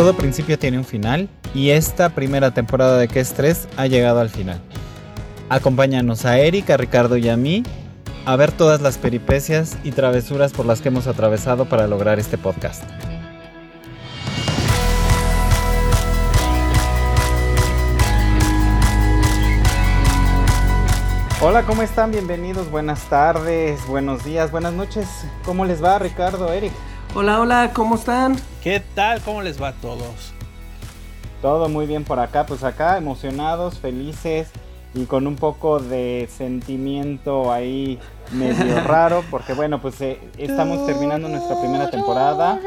todo principio tiene un final y esta primera temporada de Que Estrés ha llegado al final. Acompáñanos a Eric, a Ricardo y a mí a ver todas las peripecias y travesuras por las que hemos atravesado para lograr este podcast. Hola, ¿cómo están? Bienvenidos, buenas tardes, buenos días, buenas noches. ¿Cómo les va, Ricardo, Eric? Hola, hola, ¿cómo están? ¿Qué tal? ¿Cómo les va a todos? Todo muy bien por acá, pues acá emocionados, felices y con un poco de sentimiento ahí medio raro, porque bueno, pues eh, estamos terminando nuestra primera temporada.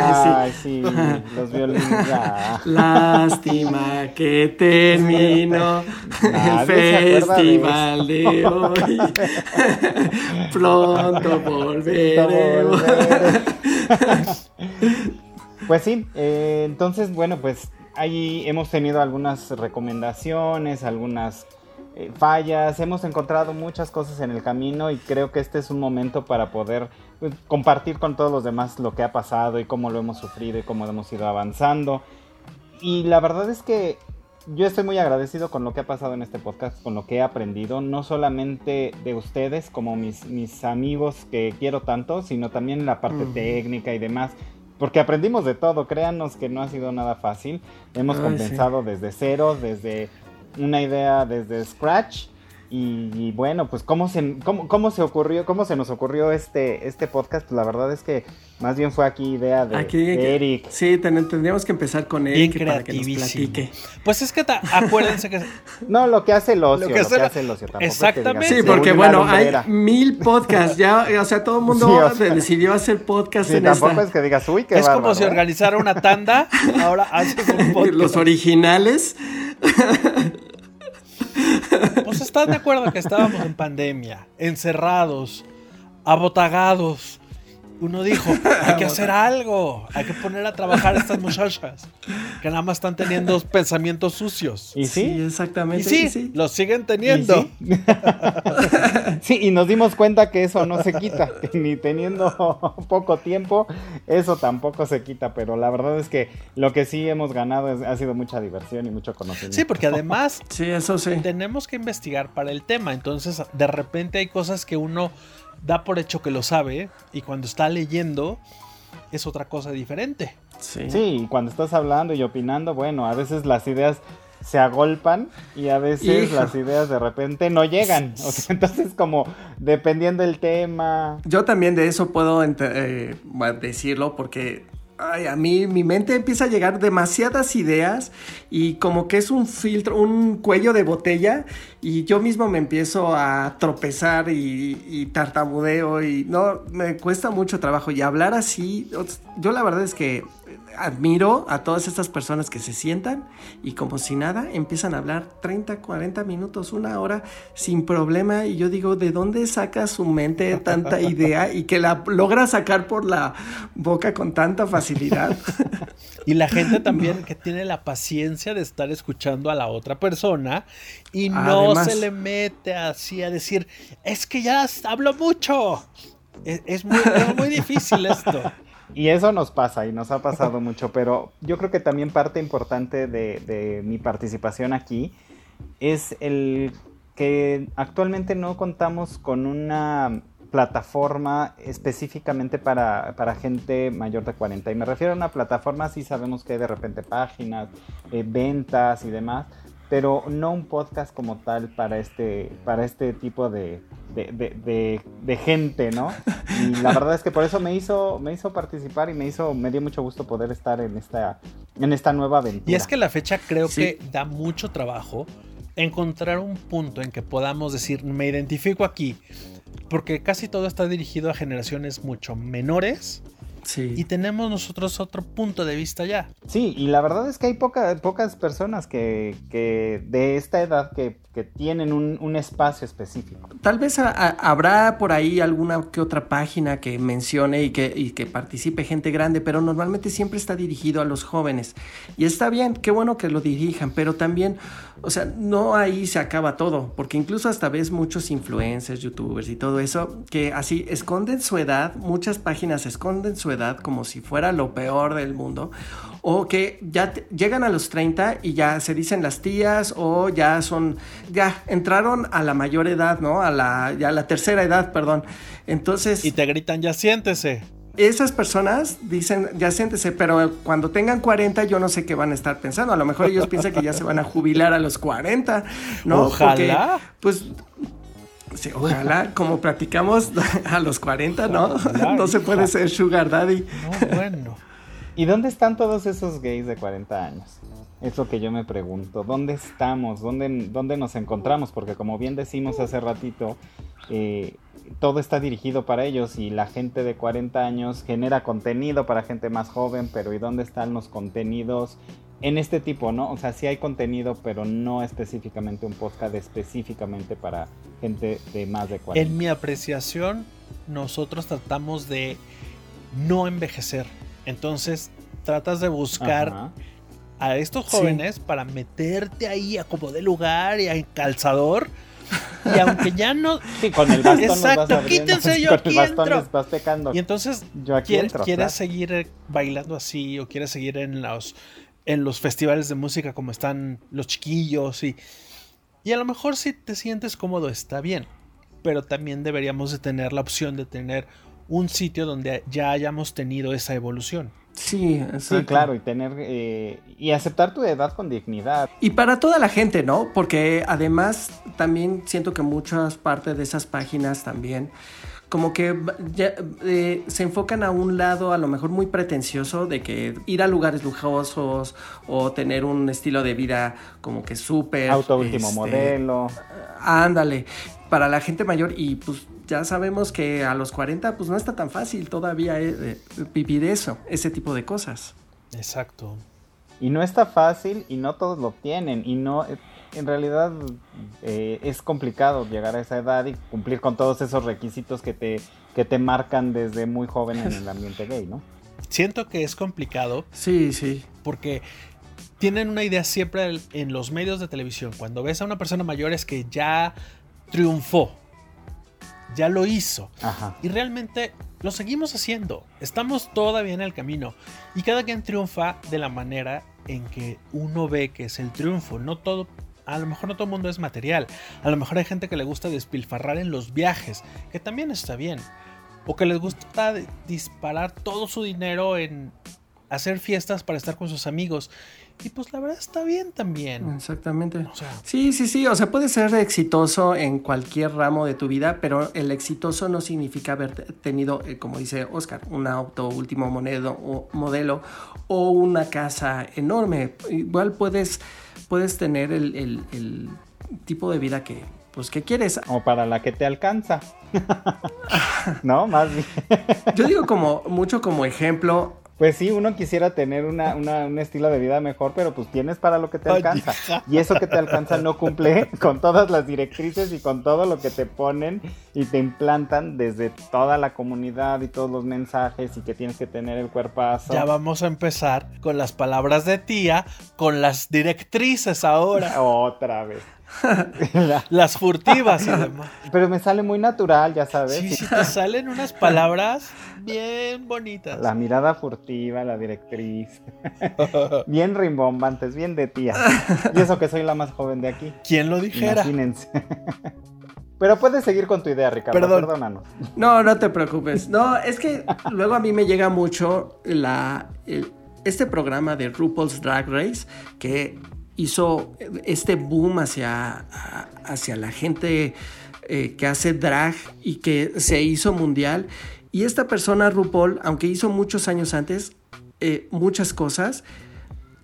Ay, sí, los violines. Lástima que terminó el festival de, hoy. Pronto volveremos. pues sí, eh, entonces, bueno, pues ahí hemos tenido algunas recomendaciones, algunas eh, fallas, hemos encontrado muchas cosas en el camino y creo que este es un momento para poder pues, compartir con todos los demás lo que ha pasado y cómo lo hemos sufrido y cómo hemos ido avanzando. Y la verdad es que yo estoy muy agradecido con lo que ha pasado en este podcast, con lo que he aprendido, no solamente de ustedes como mis, mis amigos que quiero tanto, sino también la parte técnica y demás porque aprendimos de todo, créanos que no ha sido nada fácil. Hemos compensado desde cero, desde una idea desde scratch y, bueno, pues ¿cómo se, cómo, cómo, se ocurrió, cómo se nos ocurrió este, este podcast, pues la verdad es que más bien fue aquí idea de, Eric. Sí, tendríamos que empezar con Eric para que nos platique. Pues es que acuérdense que... no, lo que hace el ocio, lo que hace, el ocio. Exactamente. sí, porque bueno, hay mil podcasts, ya, o sea, todo el mundo decidió hacer podcast sí, tampoco es que digas, uy, qué Es como si ¿eh? organizara una tanda, ahora haces un podcast. Los originales... Pues estás de acuerdo que estábamos en pandemia, encerrados, abotagados, uno dijo, hay que hacer algo, hay que poner a trabajar a estas muchachas que nada más están teniendo pensamientos sucios. ¿Y sí? exactamente. Y sí, los siguen teniendo. sí? y nos dimos cuenta que eso no se quita, ni teniendo poco tiempo, eso tampoco se quita, pero la verdad es que lo que sí hemos ganado ha sido mucha diversión y mucho conocimiento. Sí, porque además sí, eso sí. tenemos que investigar para el tema, entonces de repente hay cosas que uno da por hecho que lo sabe y cuando está leyendo es otra cosa diferente. Sí. sí, cuando estás hablando y opinando, bueno, a veces las ideas se agolpan y a veces las ideas de repente no llegan. O sea, entonces como dependiendo del tema. Yo también de eso puedo eh, decirlo porque ay, a mí mi mente empieza a llegar demasiadas ideas y como que es un filtro, un cuello de botella y yo mismo me empiezo a tropezar y, y, tartamudeo y no, me cuesta mucho trabajo y hablar así, yo la verdad es que admiro a todas estas personas que se sientan y como si nada empiezan a hablar 30, 40 minutos, una hora sin problema y yo digo, ¿de dónde saca su mente tanta idea y que la logra sacar por la boca con tanta facilidad? Y la gente también que tiene la paciencia de estar escuchando a la otra persona y no se le mete así a decir, es que ya hablo mucho. Es, muy, es muy difícil esto. Y eso nos pasa y nos ha pasado mucho, pero yo creo que también parte importante de, mi participación aquí es el que actualmente no contamos con una plataforma específicamente para, gente mayor de 40. Y me refiero a una plataforma, sí sabemos que hay de repente páginas, eh, ventas y demás, pero no un podcast como tal para este, para este tipo de, de, gente, ¿no? Y la verdad es que por eso me hizo, me hizo participar y me hizo, me dio mucho gusto poder estar en esta, en esta nueva aventura. Y es que la fecha creo que da mucho trabajo encontrar un punto en que podamos decir, me identifico aquí, porque casi todo está dirigido a generaciones mucho menores y tenemos nosotros otro punto de vista ya. Sí, y la verdad es que hay pocas personas que, de esta edad que, tienen un, espacio específico. Tal vez habrá por ahí alguna que otra página que mencione y que, y que participe gente grande, pero normalmente siempre está dirigido a los jóvenes. Y está bien, qué bueno que lo dirijan, pero también, o sea, no ahí se acaba todo, porque incluso hasta ves muchos influencers, youtubers y todo eso, que así esconden su edad, muchas páginas esconden su su edad como si fuera lo peor del mundo, o que ya llegan a los 30 y ya se dicen las tías o ya son, ya entraron a la mayor edad, ¿no? A la, ya a la tercera edad, perdón. Entonces... Y te gritan, ya siéntese. Esas personas dicen, ya siéntese, pero cuando tengan 40 yo no sé qué van a estar pensando. A lo mejor ellos piensan que ya se van a jubilar a los 40, ¿no? Ojalá. pues Sí, ojalá, como practicamos a los 40, ¿no? no se puede ser sugar daddy. No, bueno. ¿Y dónde están todos esos gays de 40 años? Es lo que yo me pregunto. ¿Dónde estamos? ¿Dónde, dónde nos encontramos? Porque como bien decimos hace ratito, eh, todo está dirigido para ellos y la gente de 40 años genera contenido para gente más joven, pero ¿y dónde están los contenidos en este tipo, no? O sea, sí hay contenido, pero no específicamente un podcast específicamente para gente de más de 40. En mi apreciación, nosotros tratamos de no envejecer. Entonces, tratas de buscar a estos jóvenes para meterte ahí a como de lugar y a calzador. Y aunque ya no. Sí, con el bastón Exacto, vas quítense, yo aquí entro. Vas pecando. Y entonces, yo aquí quieres, entro, quieres claro. seguir bailando así o quieres seguir en los, en los festivales de música como están los chiquillos y. Y a lo mejor si te sientes cómodo está bien. Pero también deberíamos de tener la opción de tener un sitio donde ya hayamos tenido esa evolución. Sí. Sí, claro, y tener eh, y aceptar tu edad con dignidad. Y para toda la gente, ¿no? Porque además también siento que muchas partes de esas páginas también como que ya, eh, se enfocan a un lado a lo mejor muy pretencioso de que ir a lugares lujosos o tener un estilo de vida como que súper... Auto último este, modelo. Ándale, para la gente mayor y pues ya sabemos que a los 40 pues no está tan fácil todavía eh, vivir eso, ese tipo de cosas. Exacto. Y no está fácil y no todos lo tienen y no en realidad eh, es complicado llegar a esa edad y cumplir con todos esos requisitos que te, que te marcan desde muy joven en el ambiente gay, ¿no? Siento que es complicado. Sí, sí. Porque tienen una idea siempre en los medios de televisión. Cuando ves a una persona mayor es que ya triunfó. Ya lo hizo. Ajá. Y realmente lo seguimos haciendo. Estamos todavía en el camino. Y cada quien triunfa de la manera en que uno ve que es el triunfo. No todo a lo mejor no todo el mundo es material. A lo mejor hay gente que le gusta despilfarrar en los viajes, que también está bien. O que les gusta disparar todo su dinero en hacer fiestas para estar con sus amigos. Y pues la verdad está bien también. Exactamente. O sea, sí, sí, sí. O sea, puedes ser exitoso en cualquier ramo de tu vida, pero el exitoso no significa haber tenido, eh, como dice Oscar, un auto último modelo o, modelo, o una casa enorme. Igual puedes, puedes tener el, el, el tipo de vida que, pues, que quieres. O para la que te alcanza. no, más bien. Yo digo como mucho como ejemplo. Pues sí, uno quisiera tener una, una, un estilo de vida mejor, pero pues tienes para lo que te alcanza. Y eso que te alcanza no cumple con todas las directrices y con todo lo que te ponen y te implantan desde toda la comunidad y todos los mensajes y que tienes que tener el cuerpazo. Ya vamos a empezar con las palabras de tía, con las directrices ahora. Otra vez. las furtivas y demás. Pero me sale muy natural, ya sabes. Sí, sí, te salen unas palabras bien bonitas. La mirada furtiva, la directriz. bien rimbombantes, bien de tía. Y eso que soy la más joven de aquí. ¿Quién lo dijera? Imagínense. Pero puedes seguir con tu idea, Ricardo. Perdón. Perdónanos. No, no te preocupes. No, es que luego a mí me llega mucho la, el, este programa de RuPaul's Drag Race que hizo este boom hacia, hacia la gente eh, que hace drag y que se hizo mundial. Y esta persona, RuPaul, aunque hizo muchos años antes, eh, muchas cosas,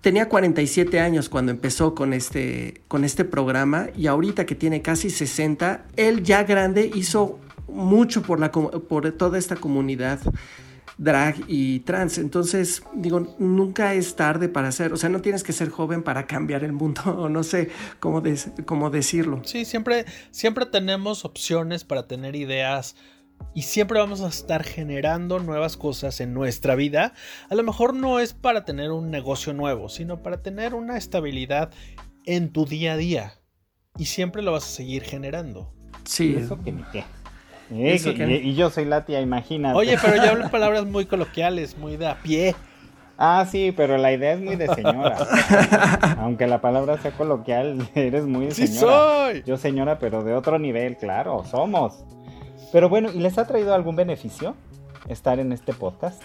tenía 47 años cuando empezó con este, con este programa y ahorita que tiene casi 60, él ya grande hizo mucho por, la, por toda esta comunidad drag y trans. Entonces, digo, nunca es tarde para hacer, o sea, no tienes que ser joven para cambiar el mundo, o no sé cómo, de, cómo decirlo. Sí, siempre, siempre tenemos opciones para tener ideas y siempre vamos a estar generando nuevas cosas en nuestra vida. A lo mejor no es para tener un negocio nuevo, sino para tener una estabilidad en tu día a día. Y siempre lo vas a seguir generando. Sí. Eso que ni qué. Eso y, que- y yo soy la tía, imagínate. Oye, pero yo hablo palabras muy coloquiales, muy de a pie. Ah, sí, pero la idea es muy de señora. Aunque la palabra sea coloquial, eres muy de ¡Sí señora. soy! Yo señora, pero de otro nivel, claro, somos. Pero bueno, ¿y les ha traído algún beneficio estar en este podcast?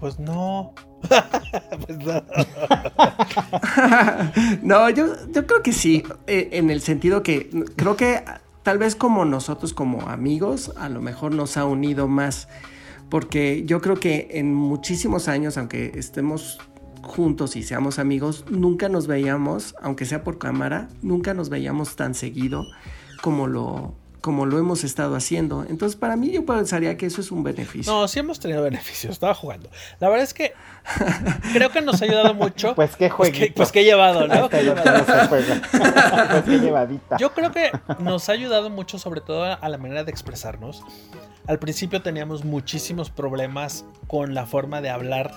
Pues no. pues no. No, yo, yo creo que sí, eh, en el sentido que creo que tal vez como nosotros como amigos, a lo mejor nos ha unido más, porque yo creo que en muchísimos años, aunque estemos juntos y seamos amigos, nunca nos veíamos, aunque sea por cámara, nunca nos veíamos tan seguido como lo, como lo hemos estado haciendo. Entonces, para mí yo pensaría que eso es un beneficio. No, sí hemos tenido beneficios, estaba jugando. La verdad es que creo que nos ha ayudado mucho. Pues qué Pues que, jueguito. pues Que he está, llevado. no pues qué llevadita. Yo creo que nos ha ayudado mucho, sobre todo a la manera de expresarnos. Al principio teníamos muchísimos problemas con la forma de hablar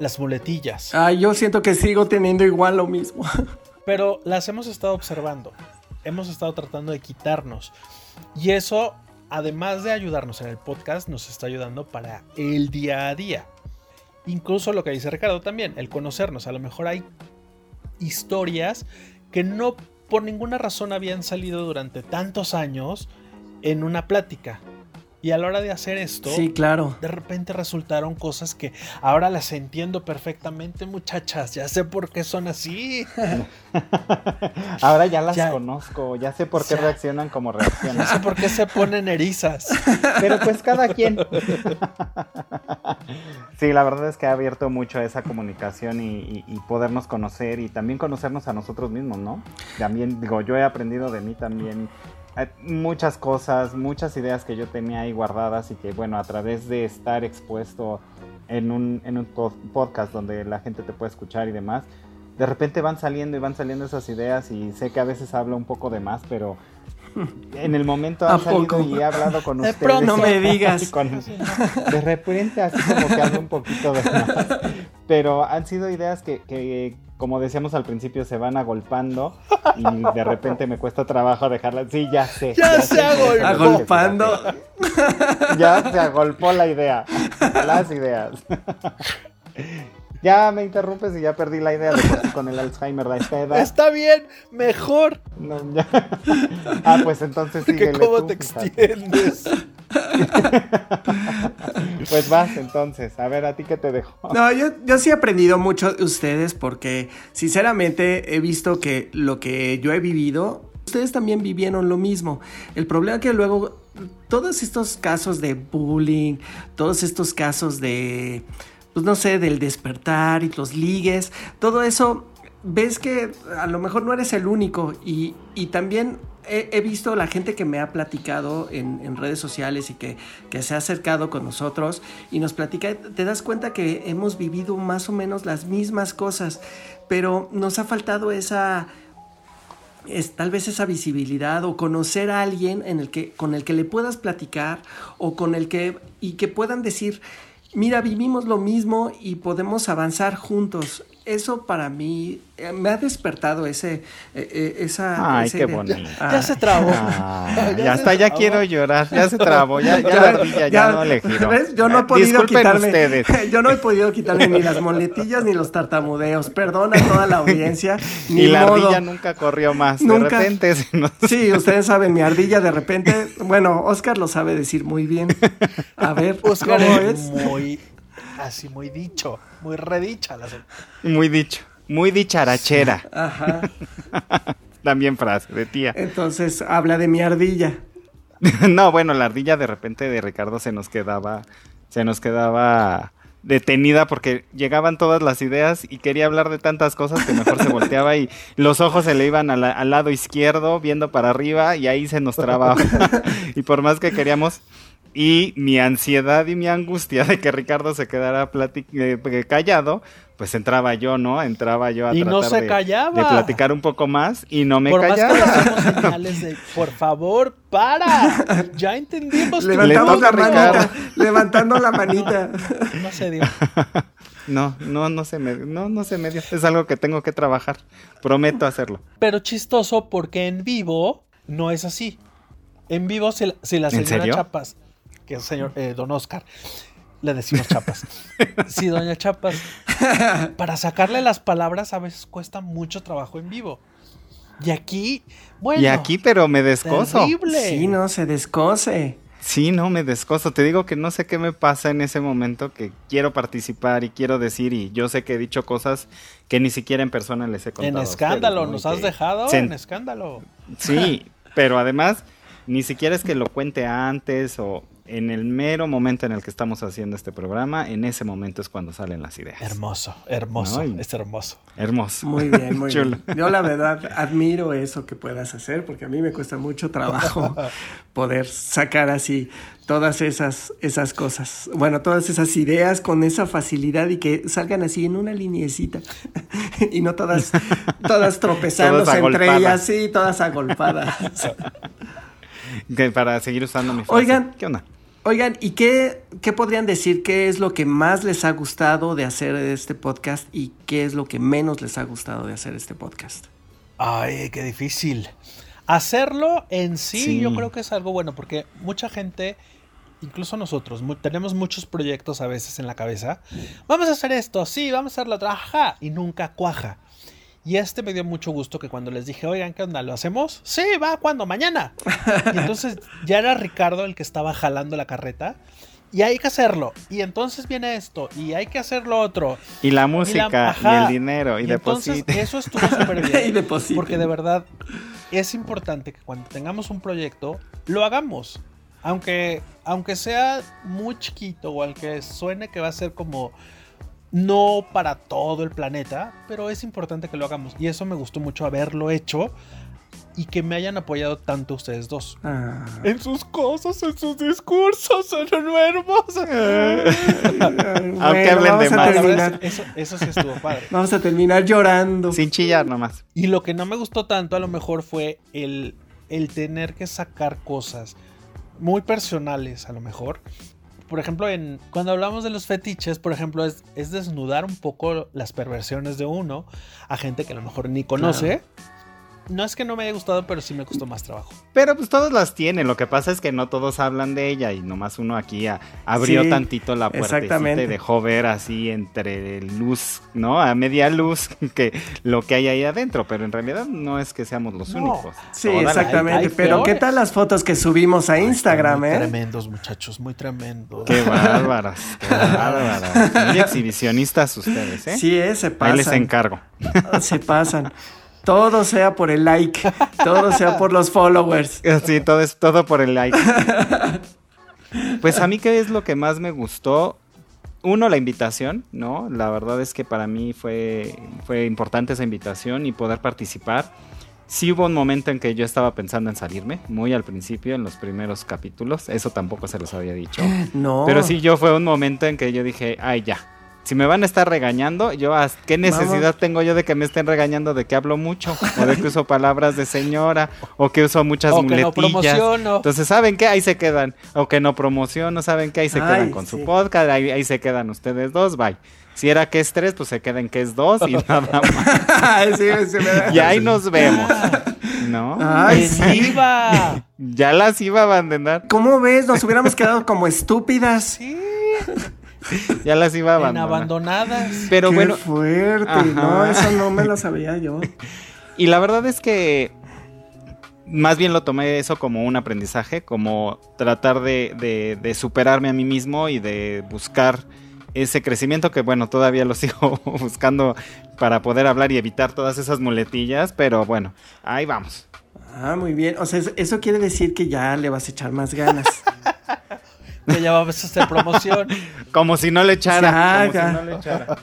las muletillas, Ah, yo siento que sigo teniendo igual lo mismo. pero las hemos estado observando. Hemos estado tratando de quitarnos. Y eso, además de ayudarnos en el podcast, nos está ayudando para el día a día. Incluso lo que dice Ricardo también, el conocernos. A lo mejor hay historias que no por ninguna razón habían salido durante tantos años en una plática. Y a la hora de hacer esto, Sí, claro. de repente resultaron cosas que ahora las entiendo perfectamente, muchachas. Ya sé por qué son así. Ahora ya las Ya. conozco, ya sé por qué Ya. reaccionan como Ya reaccionan. sé por qué se ponen erizas. Pero pues cada quien. Sí, la verdad es que ha abierto mucho esa comunicación y, y- y podernos conocer y también conocernos a nosotros mismos, ¿no? También, digo, yo he aprendido de mí también muchas cosas, muchas ideas que yo tenía ahí guardadas y que, bueno, a través de estar expuesto en un, en un pod- podcast donde la gente te puede escuchar y demás, de repente van saliendo y van saliendo esas ideas y sé que a veces hablo un poco de más, pero en el momento ¿A han salido poco? y he hablado con De ustedes. pronto. No me digas. Con- de repente así como que hablo un poquito de más. Pero han sido ideas que, que, como decíamos al principio, se van agolpando y de repente me cuesta trabajo dejarlas. Sí, ya sé. Ya se agolpó. Agolpando. Ya se agolpó la idea. Las ideas. Ya me interrumpes y ya perdí la idea de por sí con el Alzheimer a esta edad. Está bien, mejor. No, ya. Ah, pues entonces síguele cómo tú, te fíjate. Pues vas entonces, a ver, ¿a ti qué te dejo? No, yo, yo sí he aprendido mucho de ustedes porque sinceramente he visto que lo que yo he vivido, ustedes también vivieron lo mismo. El problema que luego todos estos casos de bullying, todos estos casos de, pues no sé, del despertar y los ligues, todo eso, ves que a lo mejor no eres el único y, y también he, he visto la gente que me ha platicado en, en redes sociales y que, que se ha acercado con nosotros y nos platica, te das cuenta que hemos vivido más o menos las mismas cosas, pero nos ha faltado esa, es tal vez esa visibilidad o conocer a alguien en el que, con el que le puedas platicar o con el que y que puedan decir, mira, vivimos lo mismo y podemos avanzar juntos. Eso para mí eh, me ha despertado ese, eh, eh, esa... Ay, qué bonito. Ah, Ya se trabó. Ah, Ya hasta ya trabó. quiero llorar, ya se trabó, ya, ya, Ya, la ardilla ya, ya, no le giró. ¿ves? Yo no he podido disculpen quitarme. ustedes. Yo no he podido quitarme ni las moletillas ni los tartamudeos. Perdona a toda la audiencia. Ni y la modo. ardilla nunca corrió más. Nunca. De repente se nos- Sí, ustedes saben, mi ardilla de repente. Bueno, Oscar lo sabe decir muy bien. A ver, Oscar ¿cómo es es? muy, así muy dicho, muy redicha. La Muy dicho, muy dicharachera. Ajá. También frase de tía. Entonces habla de mi ardilla. no, bueno, la ardilla de repente de Ricardo se nos quedaba, se nos quedaba detenida porque llegaban todas las ideas y quería hablar de tantas cosas que mejor se volteaba y los ojos se le iban la- al lado izquierdo viendo para arriba y ahí se nos trababa. y por más que queríamos y mi ansiedad y mi angustia de que Ricardo se quedara plati- eh, callado, pues entraba yo, ¿no? Entraba yo a Y no se de, callaba. de platicar un poco más y no me Por más que le callaba. hacemos señales de, por favor, para. Ya entendimos Levantamos la a manita. Ricardo. Levantando la manita. No se dio. No, no, no se me, no, no se me dio. Es algo que tengo que trabajar. Prometo hacerlo. Pero chistoso porque en vivo no es así. En vivo, si, la- si la ¿En señora? Chapas, que es señor eh, Don Oscar, le decimos Chapas. si Doña Chapas, para sacarle las palabras a veces cuesta mucho trabajo en vivo. Y aquí, bueno. y aquí, pero me descoso. terrible. Sí, no, se descose. Sí, no, me descoso. Te digo que no sé qué me pasa en ese momento que quiero participar y quiero decir y yo sé que he dicho cosas que ni siquiera en persona les he contado. En escándalo, ustedes, ¿no? nos has que- dejado Sí. en escándalo. Sí, pero además ni siquiera es que lo cuente antes o en el mero momento en el que estamos haciendo este programa, en ese momento es cuando salen las ideas. Hermoso, hermoso, Ay. es hermoso. Hermoso. Muy bien, muy Chulo. bien. Yo la verdad admiro eso que puedas hacer porque a mí me cuesta mucho trabajo poder sacar así todas esas, esas cosas. Bueno, todas esas ideas con esa facilidad y que salgan así en una liniecita y no todas, todas tropezándose Todas entre ellas, sí, todas agolpadas. Para seguir usando mi frase. Oigan. ¿Qué onda? Oigan, ¿y qué, qué podrían decir? ¿Qué es lo que más les ha gustado de hacer este podcast y qué es lo que menos les ha gustado de hacer este podcast? Ay, qué difícil. Hacerlo en sí, Sí. yo creo que es algo bueno porque mucha gente, incluso nosotros, tenemos muchos proyectos a veces en la cabeza. Vamos a hacer esto, sí, vamos a hacer lo otro, ajá, y nunca cuaja. Y este me dio mucho gusto que cuando les dije, oigan, ¿qué onda? ¿Lo hacemos? Sí, va, ¿cuándo? Mañana. Y entonces ya era Ricardo el que estaba jalando la carreta. Y hay que hacerlo. Y entonces viene esto. Y hay que hacer lo otro. Y la música, y, el dinero, y, Y entonces eso estuvo súper bien. Y depositen. Porque de verdad es importante que cuando tengamos un proyecto lo hagamos. Aunque, aunque sea muy chiquito o aunque suene que va a ser como no para todo el planeta, pero es importante que lo hagamos. Y eso me gustó mucho haberlo hecho y que me hayan apoyado tanto ustedes dos. Ah. En sus cosas, en sus discursos, son hermosos. Aunque hablen de más. Eso, eso sí estuvo padre. Vamos a terminar llorando. Sin chillar nomás. Y lo que no me gustó tanto a lo mejor fue el, el tener que sacar cosas muy personales a lo mejor. Por ejemplo, en, cuando hablamos de los fetiches, por ejemplo, es, es desnudar un poco las perversiones de uno a gente que a lo mejor ni conoce. No es que no me haya gustado, pero sí me costó más trabajo. Pero pues todos las tienen. Lo que pasa es que no todos hablan de ella y nomás uno aquí a- abrió Sí, tantito la exactamente. y dejó ver así entre luz, ¿no? A media luz que lo que hay ahí adentro. Pero en realidad no es que seamos los No. únicos. Sí, Toda la- exactamente. hay- hay Pero ¿qué tal las fotos que subimos a Instagram, Muy eh? Tremendos, muchachos, muy tremendos. Qué bárbaras, qué bárbaras. Muy exhibicionistas ustedes, ¿eh? Sí, eh, se Ahí les pasan. encargo. Se pasan. Todo sea por el like, todo sea por los followers. Sí, todo es todo por el like. Pues a mí qué es lo que más me gustó. Uno, la invitación, ¿no? La verdad es que para mí fue, fue importante esa invitación y poder participar. Sí hubo un momento en que yo estaba pensando en salirme, muy al principio, en los primeros capítulos. Eso tampoco se los había dicho. No. Pero sí, yo fue un momento en que yo dije, ay, ya. Si me van a estar regañando, yo, ¿a ¿qué necesidad Vamos. tengo yo de que me estén regañando de que hablo mucho? O de que uso palabras de señora, o que uso muchas O que no muletillas. promociono. Entonces, ¿saben qué? Ahí se quedan. O que no promociono, ¿saben qué? Ahí se Ay, quedan con sí. su podcast, ahí, ahí se quedan ustedes dos, bye. Si era que es tres, pues se queden que es dos y nada más. Sí, Y ahí nos vemos. ¿No? Ay, ¡En sí. Ya las iba a abandonar. ¿Cómo ves? Nos hubiéramos quedado como estúpidas. Sí, Ya las iba a en abandonar. abandonadas. Pero Qué bueno, fuerte. Ajá. No, eso no me lo sabía yo. Y la verdad es que más bien lo tomé eso como un aprendizaje, como tratar de, de- de superarme a mí mismo y de buscar ese crecimiento que bueno, todavía lo sigo buscando para poder hablar y evitar todas esas muletillas, pero bueno, ahí vamos. Ah, muy bien. O sea, es- eso quiere decir que ya le vas a echar más ganas. Que ya vamos a hacer promoción. Como si no le echara. Como si no le echara.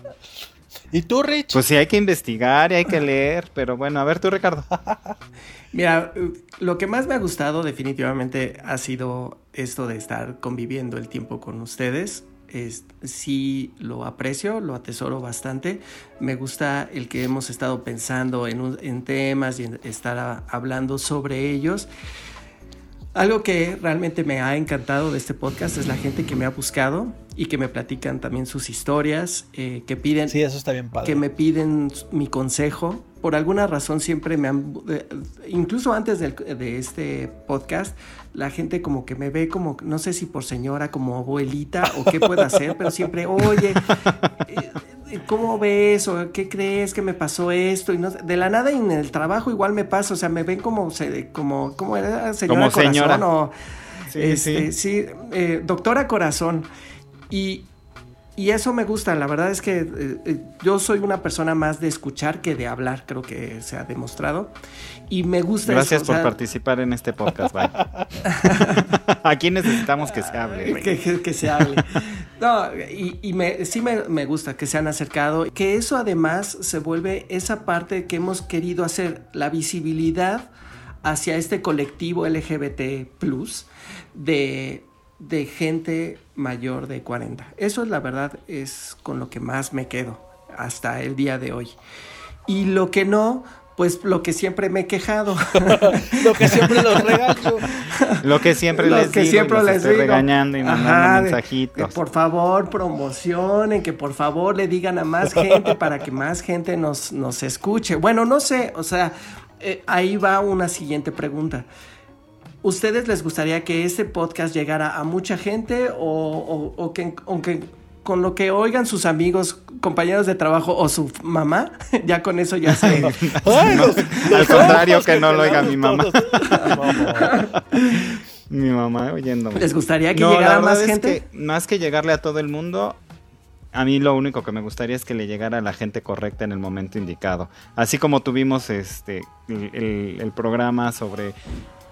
¿Y tú, Rich? Pues sí, hay que investigar y hay que leer, pero bueno, a ver tú, Ricardo. Mira, lo que más me ha gustado definitivamente ha sido esto de estar conviviendo el tiempo con ustedes. Es, sí lo aprecio, lo atesoro bastante. Me gusta el que hemos estado pensando en, un- en temas y en estar a- hablando sobre ellos. Algo que realmente me ha encantado de este podcast es la gente que me ha buscado y que me platican también sus historias, eh, que piden... Sí, eso está bien padre. Que me piden mi consejo. Por alguna razón siempre me han... eh, incluso antes de este podcast, la gente como que me ve como, no sé si por señora, como abuelita o qué puedo hacer, pero siempre, oye, eh, ¿cómo ves? o qué crees que me pasó esto? Y no, de la nada y en el trabajo igual me pasa, o sea, me ven como, como, ¿cómo era? Señora Como corazón o... Sí, este, sí. sí, eh, doctora corazón. Y, y eso me gusta, la verdad es que eh, eh, yo soy una persona más de escuchar que de hablar, creo que se ha demostrado. Y me gusta Gracias eso, o por sea, participar en este podcast, bye. Aquí necesitamos que se hable. güey. que, que- que se hable. No, y, y me, sí me, me gusta que se han acercado, que eso además se vuelve esa parte que hemos querido hacer, la visibilidad hacia este colectivo LGBT de, de gente mayor de 40. Eso es la verdad, es con lo que más me quedo hasta el día de hoy. Y lo que no, pues lo que siempre me he quejado. Lo que siempre los regaño. Lo que siempre Lo les que digo, siempre y los les estoy digo. regañando y mandando Ajá, de- mensajitos. que por favor promocionen, que por favor le digan a más gente para que más gente nos, nos escuche. Bueno, no sé, o sea, eh, ahí va una siguiente pregunta. ¿Ustedes les gustaría que este podcast llegara a mucha gente o, o- o que aunque con lo que oigan sus amigos, compañeros de trabajo o su mamá, ya con eso ya se... Al contrario, que no lo oiga mi mamá. Mi mamá oyéndome. ¿Les gustaría que No, llegara más es gente? que más que llegarle a todo el mundo, a mí lo único que me gustaría es que le llegara a la gente correcta en el momento indicado. Así como tuvimos este el, el- el programa sobre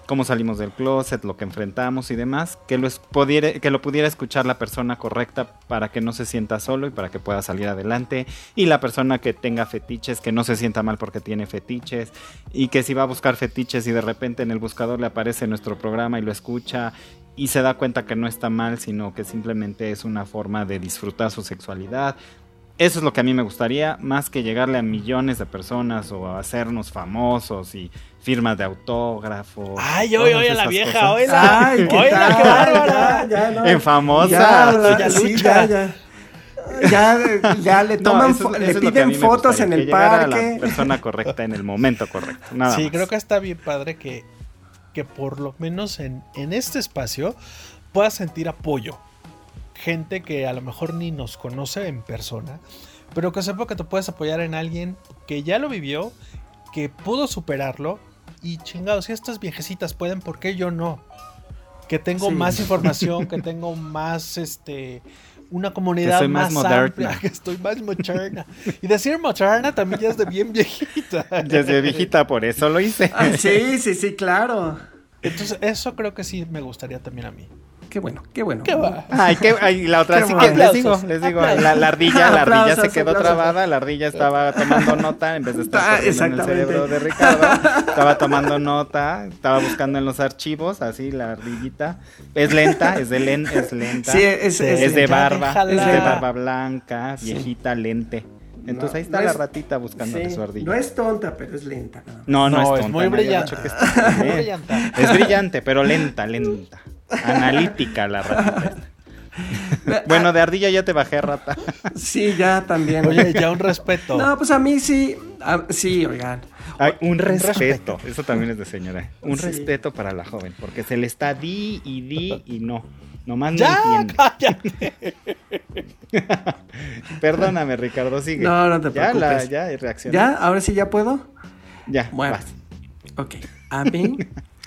cómo salimos del closet, lo que enfrentamos y demás, que lo, pudiera, que lo pudiera escuchar la persona correcta para que no se sienta solo y para que pueda salir adelante. Y la persona que tenga fetiches, que no se sienta mal porque tiene fetiches. Y que si va a buscar fetiches y de repente en el buscador le aparece nuestro programa y lo escucha y se da cuenta que no está mal, sino que simplemente es una forma de disfrutar su sexualidad. Eso es lo que a mí me gustaría, más que llegarle a millones de personas o a hacernos famosos y firmas de autógrafo. Ay, oye, todas oye, la vieja, oíla. Ay, ¿qué Oíla, tal? qué bárbara. Ya, ya, no. En famosa. Ya, Ya sí, ya, ya. Ya, ya le No, toman, eso le piden fotos gustaría, en que el a parque. La persona correcta en el momento correcto. Nada Sí, más. creo que está bien padre que, que por lo menos en, en este espacio puedas sentir apoyo. Gente que a lo mejor ni nos conoce en persona, pero que sepa que te puedes apoyar en alguien que ya lo vivió, que pudo superarlo. Y chingados, si estas viejecitas pueden, ¿por qué yo no? Que tengo Sí. más información, que tengo más este una comunidad más más, amplia, que estoy más moderna. Y decir moderna también ya es de bien viejita. Desde viejita, por eso lo hice. Ah, sí, sí, sí, claro. Entonces, eso creo que sí me gustaría también a mí. Qué bueno, qué bueno. ¿Qué va? Ay, qué, ay, la otra Qué sí bueno. que les digo, les digo, la, la ardilla, la ardilla se quedó aplausos. trabada, la ardilla estaba tomando nota en vez de estar Ah, en el cerebro de Ricardo, estaba tomando nota, estaba buscando en los archivos, así la ardillita, es lenta, es de len, es lenta, Sí, es, es, es de barba, déjala. es de barba blanca, viejita, lente. Entonces No, ahí está no la es- ratita buscando sí, su ardilla. no es tonta, pero es lenta. ¿no? No, no, No, es es tonta. muy es brillante. Es brillante, pero lenta, lenta. Analítica la ratita. esta. Bueno, de ardilla ya te bajé, rata. Sí, ya también. Oye, ya un respeto. No, pues a mí sí. a- sí, oigan. Ay, un respeto. Eso también es de señora. Un Sí. respeto para la joven, porque se le está di y di y no. Nomás no ya, entiende. cállate. Perdóname, Ricardo, sigue. No, no te ya, la, preocupes. ya reaccioné. ¿Ya? ¿Ahora sí ya puedo? Ya, Bueno. vas. Ok. A mí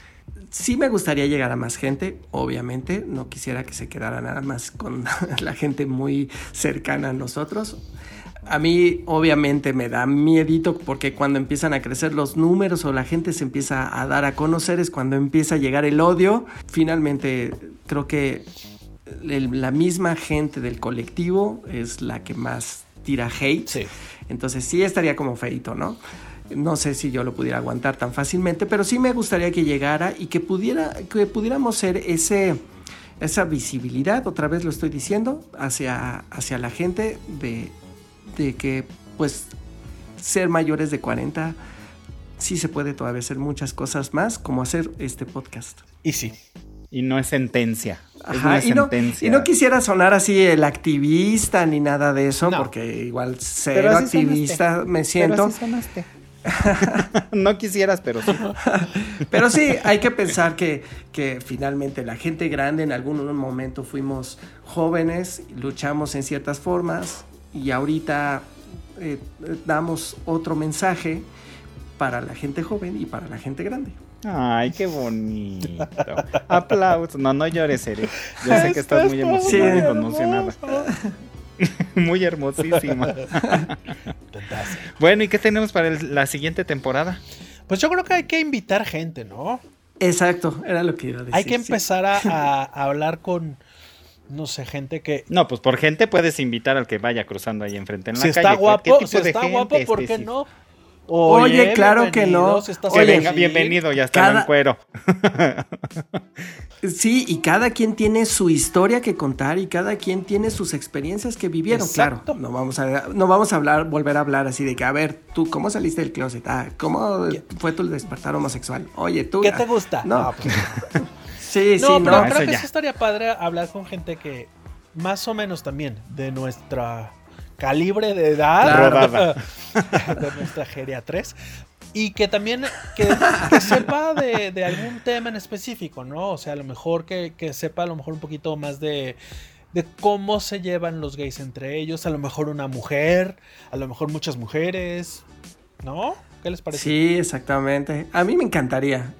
sí me gustaría llegar a más gente, obviamente. No quisiera que se quedara nada más con la gente muy cercana a nosotros. A mí obviamente me da miedito porque cuando empiezan a crecer los números o la gente se empieza a dar a conocer es cuando empieza a llegar el odio. Finalmente creo que la misma gente del colectivo es la que más tira hate. Sí. Entonces sí estaría como feito, ¿no? No sé si yo lo pudiera aguantar tan fácilmente, pero sí me gustaría que llegara y que pudiera, que pudiéramos ser ese, esa visibilidad, otra vez lo estoy diciendo, hacia, hacia la gente de, de que pues ser mayores de 40 sí se puede todavía hacer muchas cosas más, como hacer este podcast. Y sí. Y no es sentencia. es Ajá, una y, no, sentencia. y no quisiera sonar así el activista ni nada de eso, No. porque igual Pero así activista sonaste. me Pero siento. así sonaste. no quisieras, pero sí. Pero sí, hay que pensar que, que finalmente la gente grande en algún momento fuimos jóvenes, luchamos en ciertas formas y ahorita eh, damos otro mensaje para la gente joven y para la gente grande. Ay, qué bonito. Aplausos. No, no llores, Eri. Yo sé que estás muy emocionada Sí. y conmocionada. muy hermosísima. Bueno, ¿y qué tenemos para el- la siguiente temporada? Pues yo creo que hay que invitar gente, ¿no? Exacto, era lo que iba a decir. Hay que empezar a, a- a hablar con, no sé, gente que... No, pues por gente puedes invitar al que vaya cruzando ahí enfrente en la Si calle. está ¿Qué- guapo, si está gente, guapo, ¿por este, qué sí? no? Oye, claro que no. estás Oye, venga, bienvenido, ya está Cada- en cuero. Sí, y cada quien tiene su historia que contar y cada quien tiene sus experiencias que vivieron. Exacto. Claro, no vamos a no vamos a hablar, volver a hablar así de que, a ver, tú, ¿cómo saliste del closet? Ah, ¿cómo fue tu despertar homosexual? Oye, tú. ¿Qué ah, te gusta? No, pues, sí, sí, no, no. pero no, creo que sí estaría padre hablar con gente que más o menos también de nuestra calibre de edad, Claro. Rodada. de nuestra geria 3 y que también que, que sepa de, de algún tema en específico, ¿no? O sea, a lo mejor que, que sepa a lo mejor un poquito más de de cómo se llevan los gays entre ellos, a lo mejor una mujer, a lo mejor muchas mujeres, ¿no? ¿Qué les parece? Sí, exactamente. A mí me encantaría.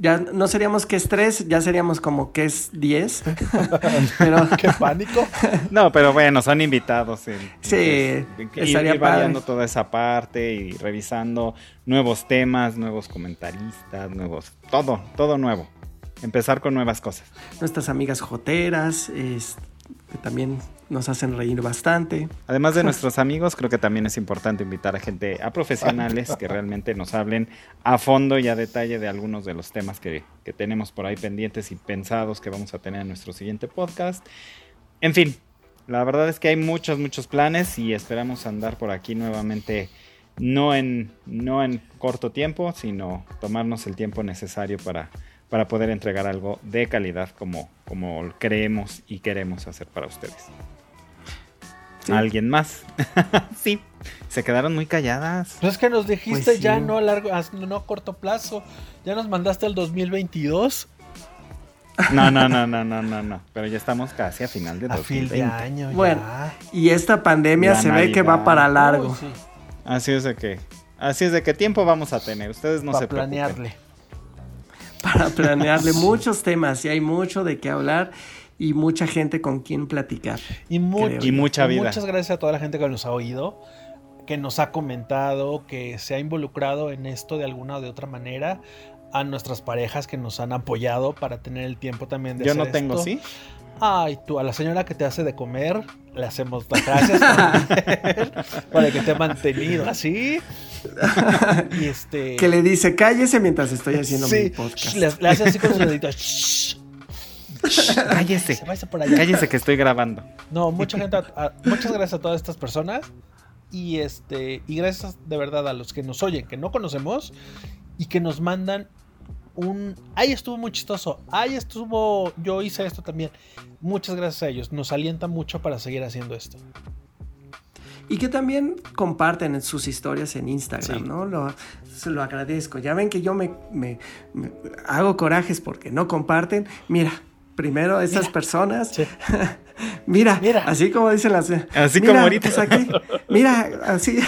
Ya no seríamos que es 3, ya seríamos como que es 10. Pero Qué pánico. No, pero bueno, son invitados. entonces, Sí, estaría ir variando toda esa parte y revisando nuevos temas, nuevos comentaristas, nuevos. Todo, todo nuevo. Empezar con nuevas cosas. nuestras amigas joteras, es- que también nos hacen reír bastante. Además de nuestros amigos, creo que también es importante invitar a gente, a profesionales que realmente nos hablen a fondo y a detalle de algunos de los temas que, que tenemos por ahí pendientes y pensados que vamos a tener en nuestro siguiente podcast. En fin, la verdad es que hay muchos, muchos planes y esperamos andar por aquí nuevamente, no en, no en corto tiempo, sino tomarnos el tiempo necesario para, para poder entregar algo de calidad como, como creemos y queremos hacer para ustedes. Sí. ¿Alguien más? sí, se quedaron muy calladas. Pues es que nos dijiste Pues sí. ya no a largo, a- no a corto plazo. Ya nos mandaste al 2022. No, no, no, no, no, no, no. Pero ya estamos casi a final de A fin 2020. de año Bueno, ya. Y esta pandemia se ve que va para largo. Uy, sí, Así es de que, así es de que tiempo vamos a tener. Ustedes no para se preocupen. planearle. Para planearle muchos temas y hay mucho de qué hablar y mucha gente con quien platicar. Y, mu-. Y mucha vida. Muchas gracias a toda la gente que nos ha oído, que nos ha comentado, que se ha involucrado en esto de alguna o de otra manera. A nuestras parejas que nos han apoyado para tener el tiempo también de Yo hacer no tengo, esto. ¿sí? Ay, tú, a la señora que te hace de comer, le hacemos las gracias para que te ha mantenido así. Y este. Que le dice, cállese mientras estoy haciendo mi podcast. le, le hace así con sus deditos. "Shh, Cállese. se por allá. Cállese que estoy grabando. No, mucha gente, a- a- muchas gracias a todas estas personas. Y este, y gracias de verdad a los que nos oyen, que no conocemos, y que nos mandan un. Ay, estuvo muy chistoso. Ay, estuvo. Yo hice esto también. Muchas gracias a ellos. Nos alienta mucho para seguir haciendo esto. Y que también comparten en sus historias en Instagram, Sí. ¿no? Lo, se lo agradezco. Ya ven que yo me, me- me hago corajes porque no comparten. Mira, primero esas Mira. personas. Sí. Mira, Mira. así como dicen las. Así mira, como ahorita. pues aquí, mira, así.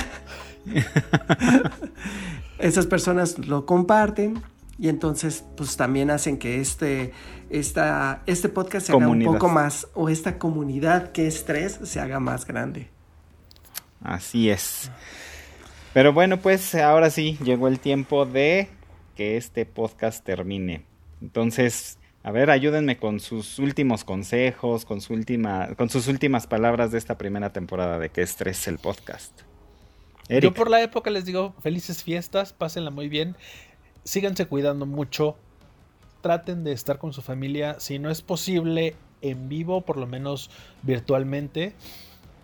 Esas personas lo comparten y entonces pues también hacen que este, esta, este podcast se haga un poco más, o esta comunidad que es tres se haga más grande. Así es. Pero bueno, pues ahora sí, llegó el tiempo de que este podcast termine. Entonces, a ver, ayúdenme con sus últimos consejos, con, su última, con sus últimas palabras de esta primera temporada de que estrés el podcast. Yo por la época les digo felices fiestas, pásenla muy bien, síganse cuidando mucho, traten de estar con su familia, si no es posible en vivo, por lo menos virtualmente,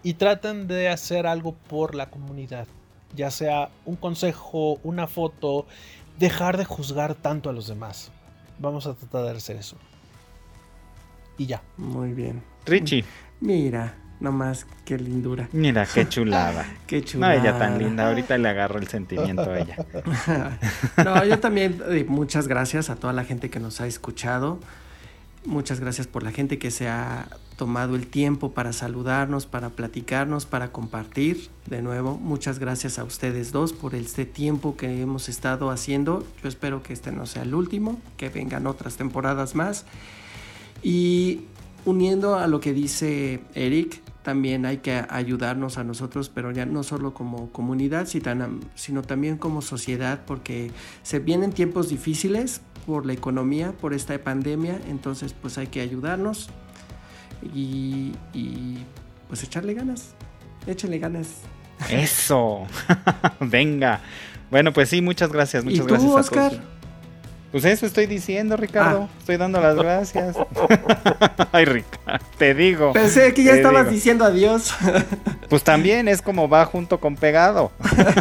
y traten de hacer algo por la comunidad, ya sea un consejo, una foto, dejar de juzgar tanto a los demás. Vamos a tratar de hacer eso. Y ya. Muy bien. Richie. Mira, nomás qué lindura. Mira, qué chulada. qué No, chulada. ella tan linda. Ahorita le agarro el sentimiento a ella. no, yo también, eh, muchas gracias a toda la gente que nos ha escuchado. Muchas gracias por la gente que se ha tomado el tiempo para saludarnos, para platicarnos, para compartir. De nuevo, muchas gracias a ustedes dos por este tiempo que hemos estado haciendo. Yo espero que este no sea el último, que vengan otras temporadas más. Y uniendo a lo que dice Eric, también hay que ayudarnos a nosotros, pero ya no solo como comunidad, sino también como sociedad, porque se vienen tiempos difíciles por la economía, por esta pandemia, entonces pues hay que ayudarnos y, y pues echarle ganas, échenle ganas. Eso, venga. Bueno, pues sí, muchas gracias, muchas ¿Y tú, gracias Oscar? a todos. Pues eso estoy diciendo, Ricardo. Ah. Estoy dando las gracias. Ay, Ricardo, te digo. Pensé que ya estabas digo. diciendo adiós. Pues también es como va junto con pegado.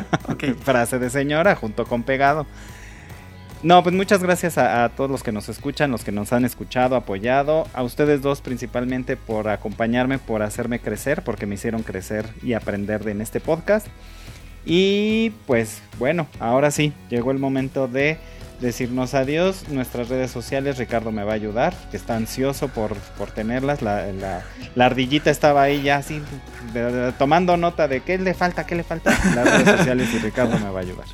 Frase de señora, junto con pegado. No, pues muchas gracias a, a todos los que nos escuchan, los que nos han escuchado, apoyado, a ustedes dos principalmente por acompañarme, por hacerme crecer, porque me hicieron crecer y aprender de- en este podcast. Y pues bueno, ahora sí, llegó el momento de decirnos adiós. Nuestras redes sociales, Ricardo me va a ayudar, que está ansioso por, por tenerlas. La, la- la ardillita estaba ahí ya así, de- de- tomando nota de qué le falta, qué le falta. Las redes sociales y Ricardo me va a ayudar.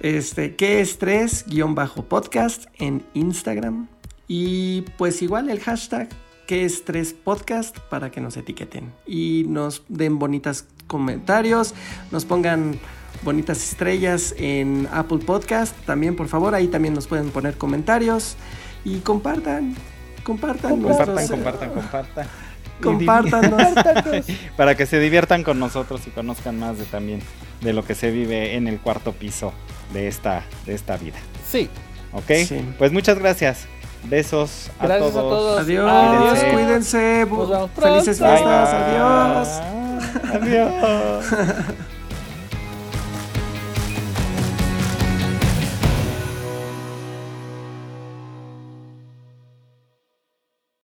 Este, ¿qué estrés? Guión bajo podcast en Instagram. Y pues igual el hashtag ¿Qué estrés podcast? para que nos etiqueten y nos den bonitos comentarios, nos pongan bonitas estrellas en Apple Podcast. También, por favor, ahí también nos pueden poner comentarios y compartan. Compartan, Compartan, nuestros, eh, compartan, compartan. Compártanos. Para que se diviertan con nosotros y conozcan más de también de lo que se vive en el cuarto piso de esta, de esta vida. Sí. ¿Ok? Sí. Pues muchas gracias. Besos a Gracias a todos. todos. Adiós, Cuídense. cuídense. vemos Felices fiestas. Adiós. Adiós.